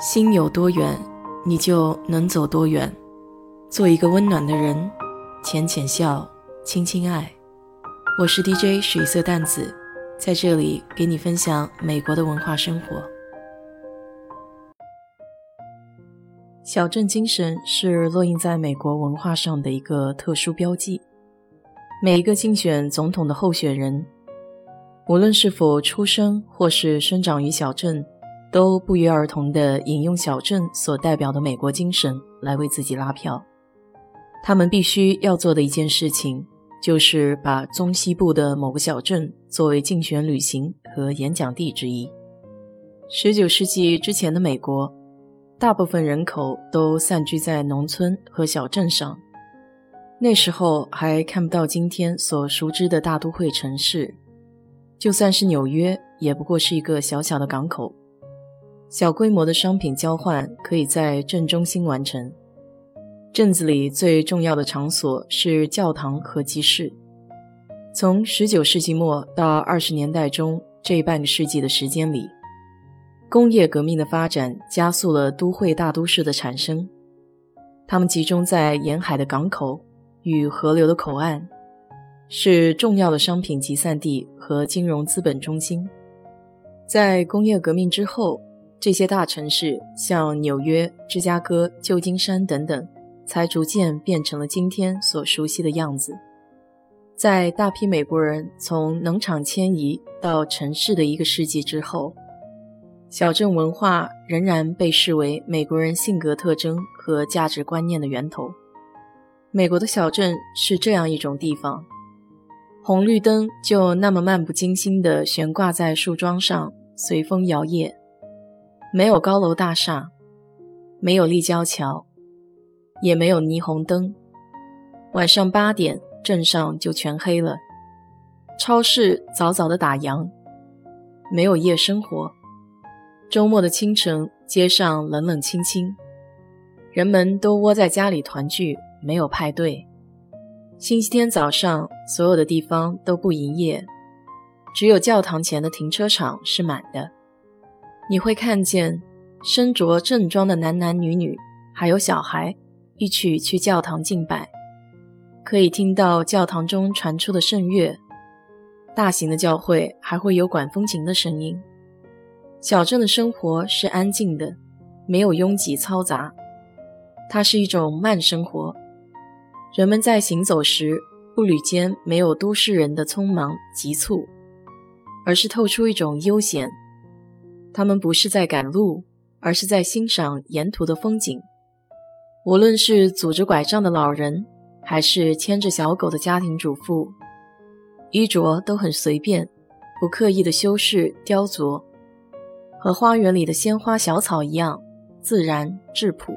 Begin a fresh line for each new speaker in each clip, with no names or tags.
心有多远，你就能走多远。做一个温暖的人，浅浅笑，轻轻爱。我是 DJ 水色淡子，在这里给你分享美国的文化生活。小镇精神是落印在美国文化上的一个特殊标记。每一个竞选总统的候选人，无论是否出生或是生长于小镇。都不约而同地引用小镇所代表的美国精神来为自己拉票。他们必须要做的一件事情，就是把中西部的某个小镇作为竞选旅行和演讲地之一。十九世纪之前的美国，大部分人口都散居在农村和小镇上。那时候还看不到今天所熟知的大都会城市，就算是纽约，也不过是一个小小的港口。小规模的商品交换可以在镇中心完成。镇子里最重要的场所是教堂和集市。从19世纪末到20年代中这半个世纪的时间里，工业革命的发展加速了都会大都市的产生。它们集中在沿海的港口与河流的口岸，是重要的商品集散地和金融资本中心。在工业革命之后，这些大城市，像纽约、芝加哥、旧金山等等，才逐渐变成了今天所熟悉的样子。在大批美国人从农场迁移到城市的一个世纪之后，小镇文化仍然被视为美国人性格特征和价值观念的源头。美国的小镇是这样一种地方：红绿灯就那么漫不经心地悬挂在树桩上，随风摇曳。没有高楼大厦，没有立交桥，也没有霓虹灯。晚上八点，镇上就全黑了。超市早早的打烊，没有夜生活。周末的清晨，街上冷冷清清，人们都窝在家里团聚，没有派对。星期天早上，所有的地方都不营业，只有教堂前的停车场是满的。你会看见身着正装的男男女女，还有小孩，一起去教堂敬拜。可以听到教堂中传出的圣乐。大型的教会还会有管风琴的声音。小镇的生活是安静的，没有拥挤嘈杂。它是一种慢生活。人们在行走时，步履间没有都市人的匆忙急促，而是透出一种悠闲。他们不是在赶路，而是在欣赏沿途的风景。无论是拄着拐杖的老人，还是牵着小狗的家庭主妇，衣着都很随便，不刻意的修饰雕琢，和花园里的鲜花小草一样自然质朴。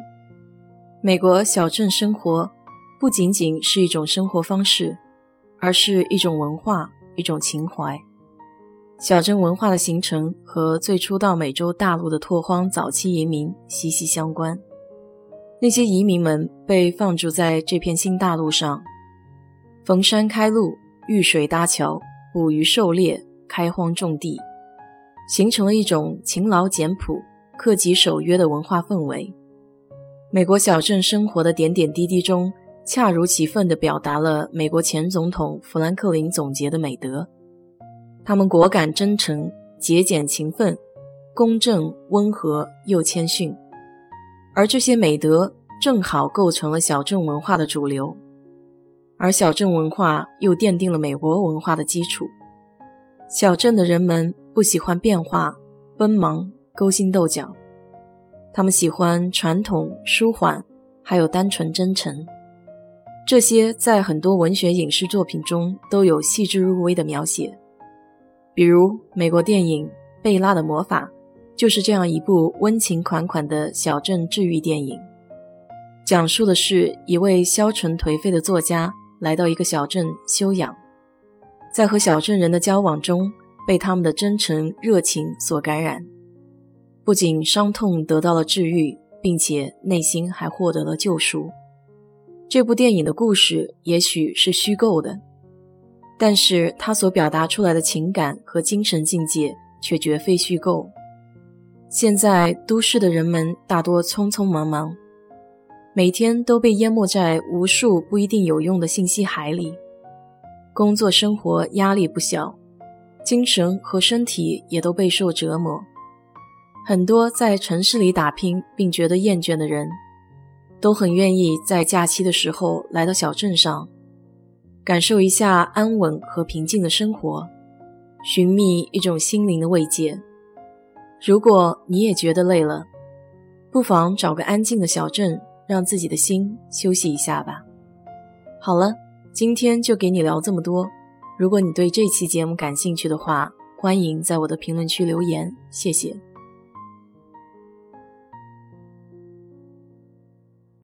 美国小镇生活不仅仅是一种生活方式，而是一种文化，一种情怀。小镇文化的形成和最初到美洲大陆的拓荒早期移民息息相关。那些移民们被放逐在这片新大陆上，逢山开路，遇水搭桥，捕鱼狩猎，开荒种地，形成了一种勤劳简朴、克己守约的文化氛围。美国小镇生活的点点滴滴中，恰如其分地表达了美国前总统富兰克林总结的美德。他们果敢、真诚、节俭、勤奋、公正、温和又谦逊，而这些美德正好构成了小镇文化的主流，而小镇文化又奠定了美国文化的基础。小镇的人们不喜欢变化、奔忙、勾心斗角，他们喜欢传统、舒缓，还有单纯、真诚。这些在很多文学、影视作品中都有细致入微的描写。比如美国电影《贝拉的魔法》，就是这样一部温情款款的小镇治愈电影，讲述的是一位消沉颓废的作家来到一个小镇休养，在和小镇人的交往中，被他们的真诚热情所感染，不仅伤痛得到了治愈，并且内心还获得了救赎。这部电影的故事也许是虚构的。但是他所表达出来的情感和精神境界却绝非虚构。现在都市的人们大多匆匆忙忙，每天都被淹没在无数不一定有用的信息海里，工作生活压力不小，精神和身体也都备受折磨。很多在城市里打拼并觉得厌倦的人，都很愿意在假期的时候来到小镇上，感受一下安稳和平静的生活，寻觅一种心灵的慰藉。如果你也觉得累了，不妨找个安静的小镇，让自己的心休息一下吧。好了，今天就给你聊这么多。如果你对这期节目感兴趣的话，欢迎在我的评论区留言，谢谢。